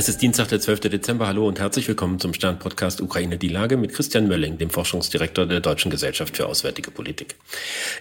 Es ist Dienstag, der 12. Dezember. Hallo und herzlich willkommen zum Stern-Podcast Ukraine die Lage mit Christian Mölling, dem Forschungsdirektor der Deutschen Gesellschaft für Auswärtige Politik.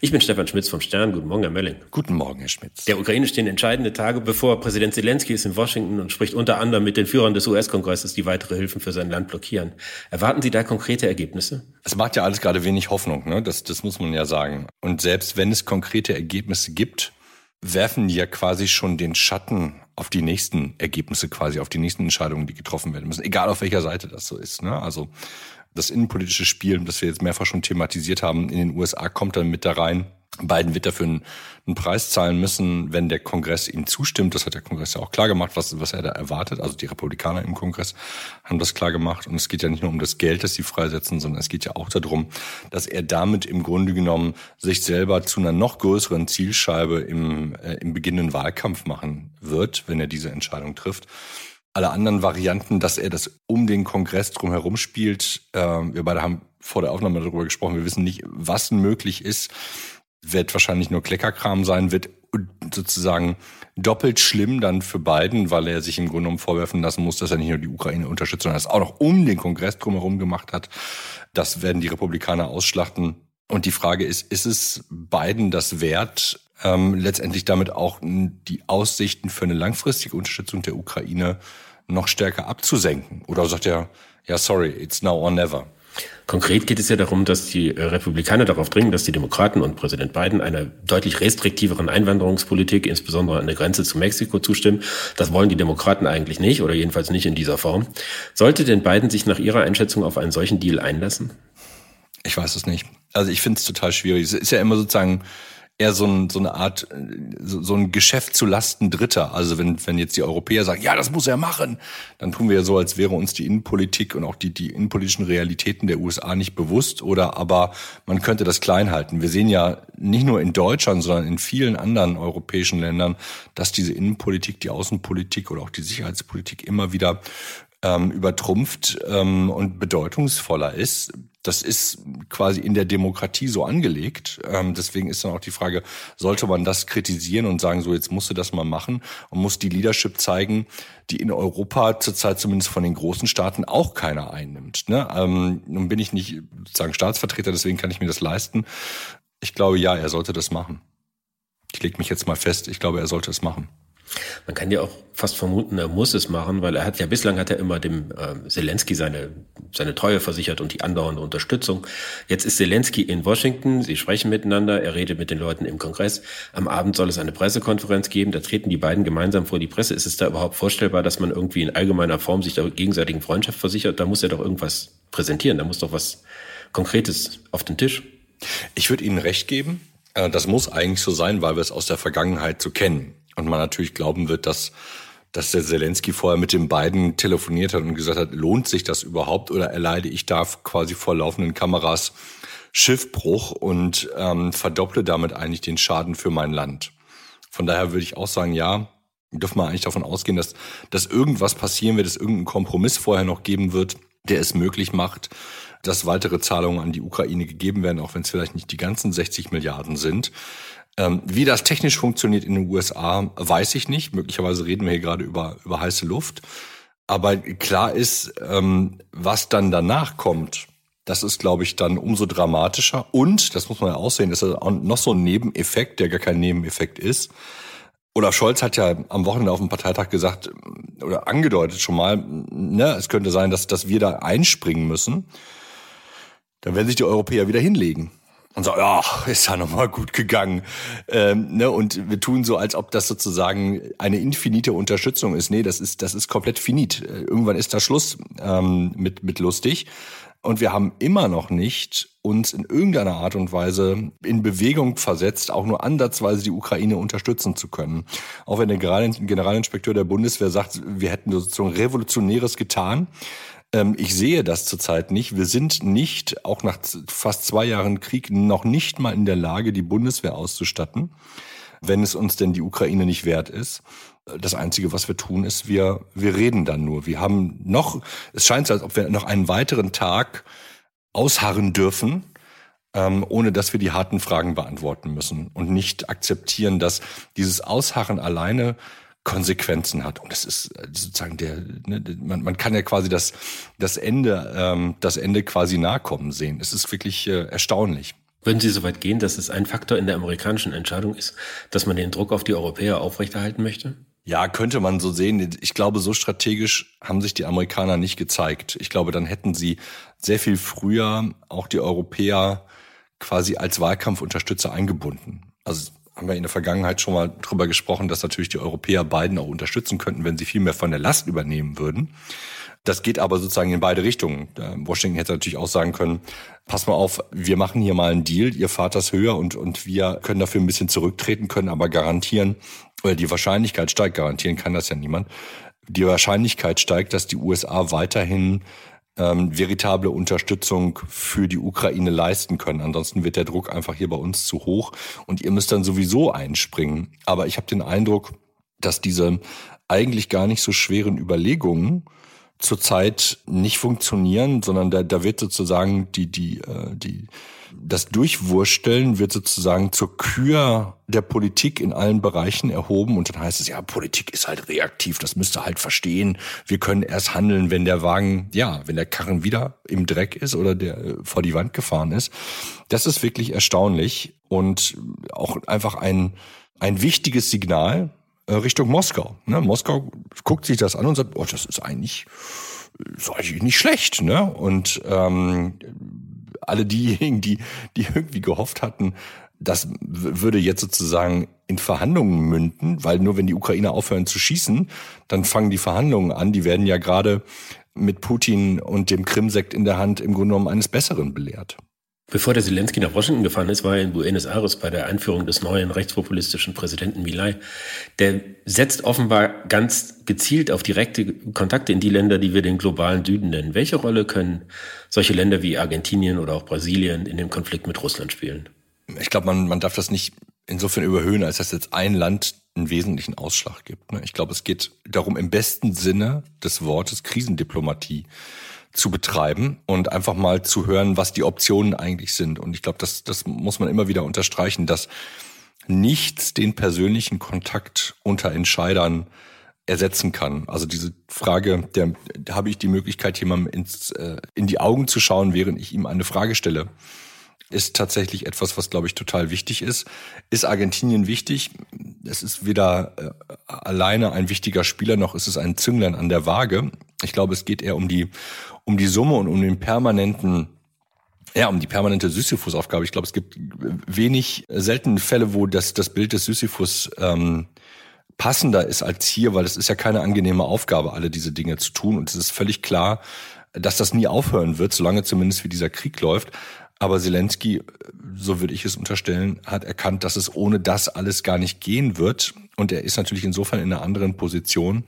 Ich bin Stefan Schmitz vom Stern. Guten Morgen, Herr Mölling. Guten Morgen, Herr Schmitz. Der Ukraine stehen entscheidende Tage bevor. Präsident Zelensky ist in Washington und spricht unter anderem mit den Führern des US-Kongresses, die weitere Hilfen für sein Land blockieren. Erwarten Sie da konkrete Ergebnisse? Es macht ja alles gerade wenig Hoffnung, ne? das, das muss man ja sagen. Und selbst wenn es konkrete Ergebnisse gibt, werfen die ja quasi schon den Schatten auf die nächsten Ergebnisse quasi, auf die nächsten Entscheidungen, die getroffen werden müssen, egal auf welcher Seite das so ist. Ne? Also das innenpolitische Spiel, das wir jetzt mehrfach schon thematisiert haben, in den USA kommt dann mit da rein. Biden wird dafür einen, einen, Preis zahlen müssen, wenn der Kongress ihm zustimmt. Das hat der Kongress ja auch klar gemacht, was, was er da erwartet. Also die Republikaner im Kongress haben das klar gemacht. Und es geht ja nicht nur um das Geld, das sie freisetzen, sondern es geht ja auch darum, dass er damit im Grunde genommen sich selber zu einer noch größeren Zielscheibe im, äh, im beginnenden Wahlkampf machen wird, wenn er diese Entscheidung trifft alle anderen Varianten, dass er das um den Kongress drumherum spielt. Äh, wir beide haben vor der Aufnahme darüber gesprochen. Wir wissen nicht, was möglich ist wird wahrscheinlich nur Kleckerkram sein, wird sozusagen doppelt schlimm dann für Biden, weil er sich im Grunde genommen vorwerfen lassen muss, dass er nicht nur die Ukraine unterstützt, sondern es auch noch um den Kongress drumherum gemacht hat. Das werden die Republikaner ausschlachten. Und die Frage ist, ist es Biden das wert, ähm, letztendlich damit auch die Aussichten für eine langfristige Unterstützung der Ukraine noch stärker abzusenken? Oder sagt er, ja, sorry, it's now or never? Konkret geht es ja darum, dass die äh, Republikaner darauf dringen, dass die Demokraten und Präsident Biden einer deutlich restriktiveren Einwanderungspolitik, insbesondere an der Grenze zu Mexiko, zustimmen. Das wollen die Demokraten eigentlich nicht oder jedenfalls nicht in dieser Form. Sollte denn Biden sich nach Ihrer Einschätzung auf einen solchen Deal einlassen? Ich weiß es nicht. Also ich finde es total schwierig. Es ist ja immer sozusagen eher so, ein, so eine Art, so, so ein Geschäft zu Lasten Dritter. Also wenn, wenn jetzt die Europäer sagen, ja, das muss er machen, dann tun wir ja so, als wäre uns die Innenpolitik und auch die, die innenpolitischen Realitäten der USA nicht bewusst oder aber man könnte das klein halten. Wir sehen ja nicht nur in Deutschland, sondern in vielen anderen europäischen Ländern, dass diese Innenpolitik, die Außenpolitik oder auch die Sicherheitspolitik immer wieder ähm, übertrumpft ähm, und bedeutungsvoller ist. Das ist quasi in der Demokratie so angelegt. Ähm, deswegen ist dann auch die Frage, sollte man das kritisieren und sagen, so jetzt musst du das mal machen und muss die Leadership zeigen, die in Europa zurzeit zumindest von den großen Staaten auch keiner einnimmt. Ne? Ähm, nun bin ich nicht sozusagen Staatsvertreter, deswegen kann ich mir das leisten. Ich glaube, ja, er sollte das machen. Ich lege mich jetzt mal fest, ich glaube, er sollte es machen. Man kann ja auch fast vermuten, er muss es machen, weil er hat ja bislang hat er immer dem äh, Zelensky seine seine Treue versichert und die andauernde Unterstützung. Jetzt ist Zelensky in Washington, sie sprechen miteinander, er redet mit den Leuten im Kongress. Am Abend soll es eine Pressekonferenz geben, da treten die beiden gemeinsam vor die Presse. Ist es da überhaupt vorstellbar, dass man irgendwie in allgemeiner Form sich der gegenseitigen Freundschaft versichert? Da muss er doch irgendwas präsentieren, da muss doch was Konkretes auf den Tisch. Ich würde Ihnen recht geben. Äh, das muss eigentlich so sein, weil wir es aus der Vergangenheit so kennen. Und man natürlich glauben wird, dass, dass der Zelensky vorher mit den beiden telefoniert hat und gesagt hat, lohnt sich das überhaupt oder erleide ich da quasi vor laufenden Kameras Schiffbruch und ähm, verdopple damit eigentlich den Schaden für mein Land. Von daher würde ich auch sagen, ja, dürfen wir eigentlich davon ausgehen, dass, dass irgendwas passieren wird, dass irgendein Kompromiss vorher noch geben wird, der es möglich macht, dass weitere Zahlungen an die Ukraine gegeben werden, auch wenn es vielleicht nicht die ganzen 60 Milliarden sind. Ähm, wie das technisch funktioniert in den USA, weiß ich nicht. Möglicherweise reden wir hier gerade über, über heiße Luft. Aber klar ist, ähm, was dann danach kommt, das ist, glaube ich, dann umso dramatischer. Und, das muss man ja auch sehen, ist noch so ein Nebeneffekt, der gar kein Nebeneffekt ist. Olaf Scholz hat ja am Wochenende auf dem Parteitag gesagt oder angedeutet schon mal, ne, es könnte sein, dass, dass wir da einspringen müssen. Dann werden sich die Europäer wieder hinlegen und so, ja, ist ja nochmal gut gegangen. Ähm, ne? Und wir tun so, als ob das sozusagen eine infinite Unterstützung ist. Nee, das ist, das ist komplett finit. Irgendwann ist da Schluss ähm, mit, mit lustig. Und wir haben immer noch nicht uns in irgendeiner Art und Weise in Bewegung versetzt, auch nur ansatzweise die Ukraine unterstützen zu können. Auch wenn der Generalinspekteur der Bundeswehr sagt, wir hätten sozusagen Revolutionäres getan, ähm, ich sehe das zurzeit nicht. Wir sind nicht, auch nach fast zwei Jahren Krieg, noch nicht mal in der Lage, die Bundeswehr auszustatten, wenn es uns denn die Ukraine nicht wert ist. Das Einzige, was wir tun, ist, wir, wir reden dann nur. Wir haben noch, es scheint so, als ob wir noch einen weiteren Tag ausharren dürfen, ähm, ohne dass wir die harten Fragen beantworten müssen und nicht akzeptieren, dass dieses Ausharren alleine Konsequenzen hat. Und das ist äh, sozusagen der, ne, man, man kann ja quasi das, das Ende, ähm, das Ende quasi nahe kommen sehen. Es ist wirklich äh, erstaunlich. Würden Sie so weit gehen, dass es ein Faktor in der amerikanischen Entscheidung ist, dass man den Druck auf die Europäer aufrechterhalten möchte? Ja, könnte man so sehen. Ich glaube, so strategisch haben sich die Amerikaner nicht gezeigt. Ich glaube, dann hätten sie sehr viel früher auch die Europäer quasi als Wahlkampfunterstützer eingebunden. Also haben wir in der Vergangenheit schon mal drüber gesprochen, dass natürlich die Europäer Biden auch unterstützen könnten, wenn sie viel mehr von der Last übernehmen würden. Das geht aber sozusagen in beide Richtungen. Washington hätte natürlich auch sagen können, pass mal auf, wir machen hier mal einen Deal, ihr fahrt das höher und, und wir können dafür ein bisschen zurücktreten, können aber garantieren, oder die Wahrscheinlichkeit steigt, garantieren kann das ja niemand, die Wahrscheinlichkeit steigt, dass die USA weiterhin ähm, veritable Unterstützung für die Ukraine leisten können. Ansonsten wird der Druck einfach hier bei uns zu hoch und ihr müsst dann sowieso einspringen. Aber ich habe den Eindruck, dass diese eigentlich gar nicht so schweren Überlegungen zurzeit nicht funktionieren, sondern da, da wird sozusagen die, die, äh, die, das Durchwursteln wird sozusagen zur Kür der Politik in allen Bereichen erhoben und dann heißt es, ja, Politik ist halt reaktiv, das müsst ihr halt verstehen. Wir können erst handeln, wenn der Wagen, ja, wenn der Karren wieder im Dreck ist oder der äh, vor die Wand gefahren ist. Das ist wirklich erstaunlich und auch einfach ein, ein wichtiges Signal, Richtung Moskau. Ne? Moskau guckt sich das an und sagt, oh, das ist eigentlich, ist eigentlich nicht schlecht. Ne? Und ähm, alle diejenigen, die, die irgendwie gehofft hatten, das würde jetzt sozusagen in Verhandlungen münden, weil nur wenn die Ukrainer aufhören zu schießen, dann fangen die Verhandlungen an. Die werden ja gerade mit Putin und dem Krimsekt in der Hand im Grunde genommen eines Besseren belehrt. Bevor der Zelensky nach Washington gefahren ist, war er in Buenos Aires bei der Einführung des neuen rechtspopulistischen Präsidenten Milay. Der setzt offenbar ganz gezielt auf direkte Kontakte in die Länder, die wir den globalen Süden nennen. Welche Rolle können solche Länder wie Argentinien oder auch Brasilien in dem Konflikt mit Russland spielen? Ich glaube, man, man darf das nicht insofern überhöhen, als dass jetzt ein Land einen wesentlichen Ausschlag gibt. Ne? Ich glaube, es geht darum, im besten Sinne des Wortes Krisendiplomatie zu betreiben und einfach mal zu hören, was die Optionen eigentlich sind. Und ich glaube, das, das muss man immer wieder unterstreichen, dass nichts den persönlichen Kontakt unter Entscheidern ersetzen kann. Also diese Frage, der, habe ich die Möglichkeit, jemandem ins, äh, in die Augen zu schauen, während ich ihm eine Frage stelle, ist tatsächlich etwas, was, glaube ich, total wichtig ist. Ist Argentinien wichtig? Es ist weder äh, alleine ein wichtiger Spieler, noch ist es ein Zünglein an der Waage. Ich glaube, es geht eher um die, um die Summe und um den permanenten ja, um die permanente Sisyphus-Aufgabe. Ich glaube, es gibt wenig seltene Fälle, wo das, das Bild des Sisyphus ähm, passender ist als hier, weil es ist ja keine angenehme Aufgabe, alle diese Dinge zu tun. Und es ist völlig klar, dass das nie aufhören wird, solange zumindest wie dieser Krieg läuft. Aber Zelensky, so würde ich es unterstellen, hat erkannt, dass es ohne das alles gar nicht gehen wird. Und er ist natürlich insofern in einer anderen Position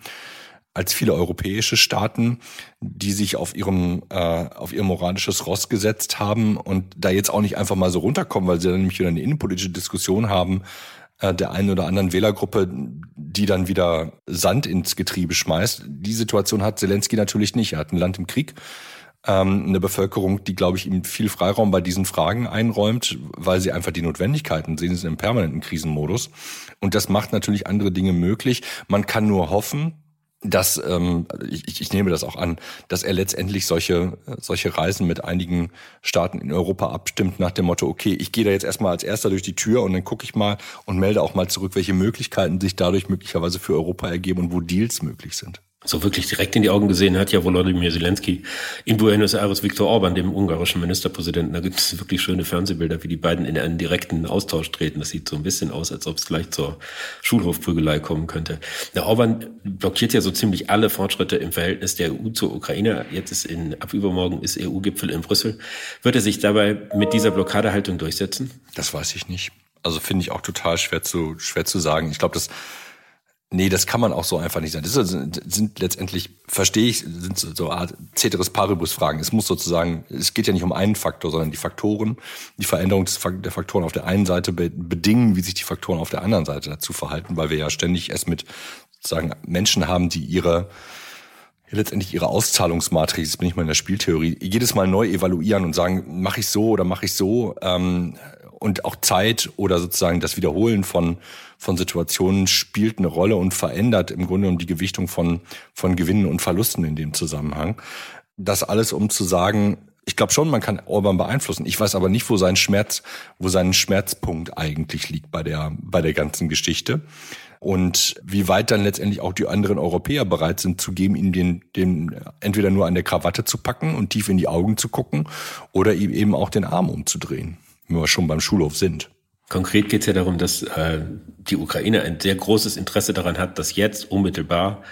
als viele europäische Staaten, die sich auf ihrem äh, auf ihr moralisches Ross gesetzt haben und da jetzt auch nicht einfach mal so runterkommen, weil sie dann nämlich wieder eine innenpolitische Diskussion haben äh, der einen oder anderen Wählergruppe, die dann wieder Sand ins Getriebe schmeißt. Die Situation hat Zelensky natürlich nicht. Er hat ein Land im Krieg, ähm, eine Bevölkerung, die, glaube ich, ihm viel Freiraum bei diesen Fragen einräumt, weil sie einfach die Notwendigkeiten sehen, sie sind im permanenten Krisenmodus. Und das macht natürlich andere Dinge möglich. Man kann nur hoffen, dass ähm, ich, ich nehme das auch an, dass er letztendlich solche solche Reisen mit einigen Staaten in Europa abstimmt nach dem Motto, okay, ich gehe da jetzt erstmal als erster durch die Tür und dann gucke ich mal und melde auch mal zurück, welche Möglichkeiten sich dadurch möglicherweise für Europa ergeben und wo Deals möglich sind so wirklich direkt in die Augen gesehen hat ja Volodymyr Zelensky in Buenos Aires Viktor Orban, dem ungarischen Ministerpräsidenten. Da gibt es wirklich schöne Fernsehbilder, wie die beiden in einen direkten Austausch treten. Das sieht so ein bisschen aus, als ob es gleich zur Schulhofprügelei kommen könnte. Der Orban blockiert ja so ziemlich alle Fortschritte im Verhältnis der EU zur Ukraine. Jetzt ist in, ab übermorgen ist EU-Gipfel in Brüssel. Wird er sich dabei mit dieser Blockadehaltung durchsetzen? Das weiß ich nicht. Also finde ich auch total schwer zu, schwer zu sagen. Ich glaube, das Nee, das kann man auch so einfach nicht sein. Das sind, sind letztendlich, verstehe ich, sind so Art Ceteris Paribus-Fragen. Es muss sozusagen, es geht ja nicht um einen Faktor, sondern die Faktoren, die Veränderung der Faktoren auf der einen Seite bedingen, wie sich die Faktoren auf der anderen Seite dazu verhalten, weil wir ja ständig erst mit sozusagen Menschen haben, die ihre letztendlich ihre Auszahlungsmatrix, jetzt bin ich mal in der Spieltheorie, jedes Mal neu evaluieren und sagen, mache ich so oder mache ich so ähm, und auch Zeit oder sozusagen das Wiederholen von von Situationen spielt eine Rolle und verändert im Grunde um die Gewichtung von von Gewinnen und Verlusten in dem Zusammenhang. Das alles, um zu sagen, ich glaube schon, man kann Orban beeinflussen. Ich weiß aber nicht, wo sein Schmerz, wo sein Schmerzpunkt eigentlich liegt bei der bei der ganzen Geschichte und wie weit dann letztendlich auch die anderen Europäer bereit sind zu geben, ihm den, den entweder nur an der Krawatte zu packen und tief in die Augen zu gucken oder ihm eben auch den Arm umzudrehen, wenn wir schon beim Schulhof sind. Konkret geht es ja darum, dass äh, die Ukraine ein sehr großes Interesse daran hat, dass jetzt unmittelbar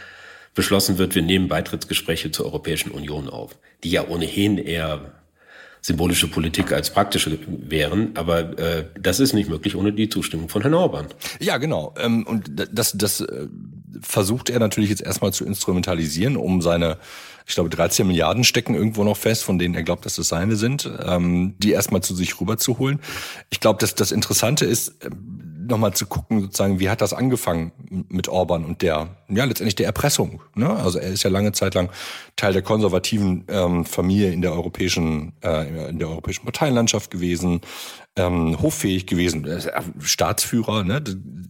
beschlossen wird, wir nehmen Beitrittsgespräche zur Europäischen Union auf, die ja ohnehin eher symbolische Politik als praktische wären. Aber äh, das ist nicht möglich ohne die Zustimmung von Herrn Orban. Ja, genau. Ähm, und das, das äh, versucht er natürlich jetzt erstmal zu instrumentalisieren, um seine ich glaube, 13 Milliarden stecken irgendwo noch fest, von denen er glaubt, dass es seine sind, ähm, die erstmal zu sich rüberzuholen. Ich glaube, dass das Interessante ist, nochmal zu gucken, sozusagen, wie hat das angefangen mit Orban und der, ja, letztendlich der Erpressung. Ne? Also er ist ja lange Zeit lang Teil der konservativen ähm, Familie in der europäischen, äh, in der europäischen Parteienlandschaft gewesen, ähm, hoffähig gewesen, äh, Staatsführer, ne?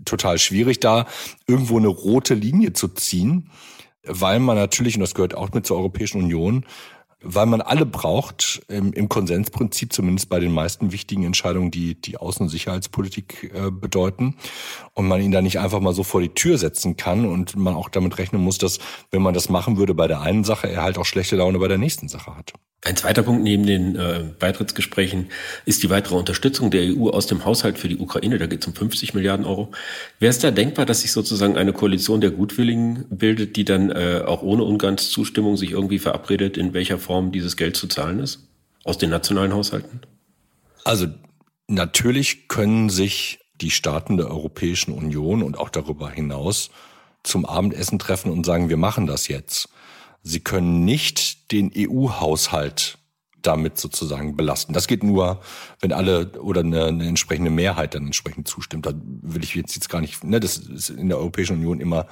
total schwierig da, irgendwo eine rote Linie zu ziehen, weil man natürlich, und das gehört auch mit zur Europäischen Union, weil man alle braucht, im, im Konsensprinzip, zumindest bei den meisten wichtigen Entscheidungen, die die Außen- und Sicherheitspolitik äh, bedeuten. Und man ihn da nicht einfach mal so vor die Tür setzen kann und man auch damit rechnen muss, dass, wenn man das machen würde bei der einen Sache, er halt auch schlechte Laune bei der nächsten Sache hat. Ein zweiter Punkt neben den äh, Beitrittsgesprächen ist die weitere Unterstützung der EU aus dem Haushalt für die Ukraine. Da geht es um 50 Milliarden Euro. Wäre es da denkbar, dass sich sozusagen eine Koalition der Gutwilligen bildet, die dann äh, auch ohne Ungarns Zustimmung sich irgendwie verabredet, in welcher Form dieses Geld zu zahlen ist? Aus den nationalen Haushalten? Also natürlich können sich die Staaten der Europäischen Union und auch darüber hinaus zum Abendessen treffen und sagen, wir machen das jetzt. Sie können nicht den EU-Haushalt damit sozusagen belasten. Das geht nur, wenn alle oder eine, eine, entsprechende Mehrheit dann entsprechend zustimmt. Da will ich jetzt, jetzt gar nicht, ne, das ist in der Europäischen Union immer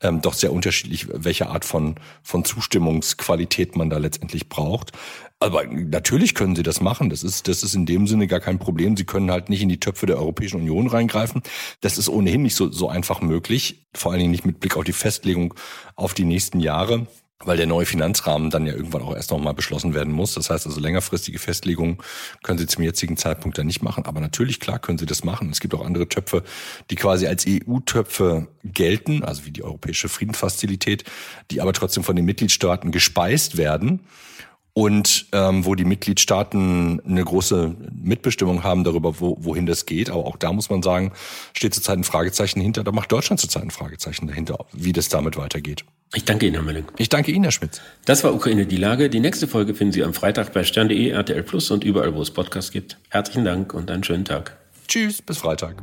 ähm, doch sehr unterschiedlich, welche Art von, von Zustimmungsqualität man da letztendlich braucht. Aber natürlich können sie das machen. Das ist, das ist in dem Sinne gar kein Problem. Sie können halt nicht in die Töpfe der Europäischen Union reingreifen. Das ist ohnehin nicht so, so einfach möglich. Vor allen Dingen nicht mit Blick auf die Festlegung auf die nächsten Jahre weil der neue Finanzrahmen dann ja irgendwann auch erst nochmal beschlossen werden muss. Das heißt also längerfristige Festlegungen können Sie zum jetzigen Zeitpunkt dann nicht machen. Aber natürlich, klar, können Sie das machen. Es gibt auch andere Töpfe, die quasi als EU-Töpfe gelten, also wie die Europäische Friedensfazilität, die aber trotzdem von den Mitgliedstaaten gespeist werden und ähm, wo die Mitgliedstaaten eine große Mitbestimmung haben darüber, wo, wohin das geht. Aber auch da muss man sagen, steht zurzeit ein Fragezeichen hinter. Da macht Deutschland zurzeit ein Fragezeichen dahinter, wie das damit weitergeht. Ich danke Ihnen, Herr Mölling. Ich danke Ihnen, Herr Schmitz. Das war Ukraine die Lage. Die nächste Folge finden Sie am Freitag bei stern.de, RTL Plus und überall, wo es Podcasts gibt. Herzlichen Dank und einen schönen Tag. Tschüss, bis Freitag.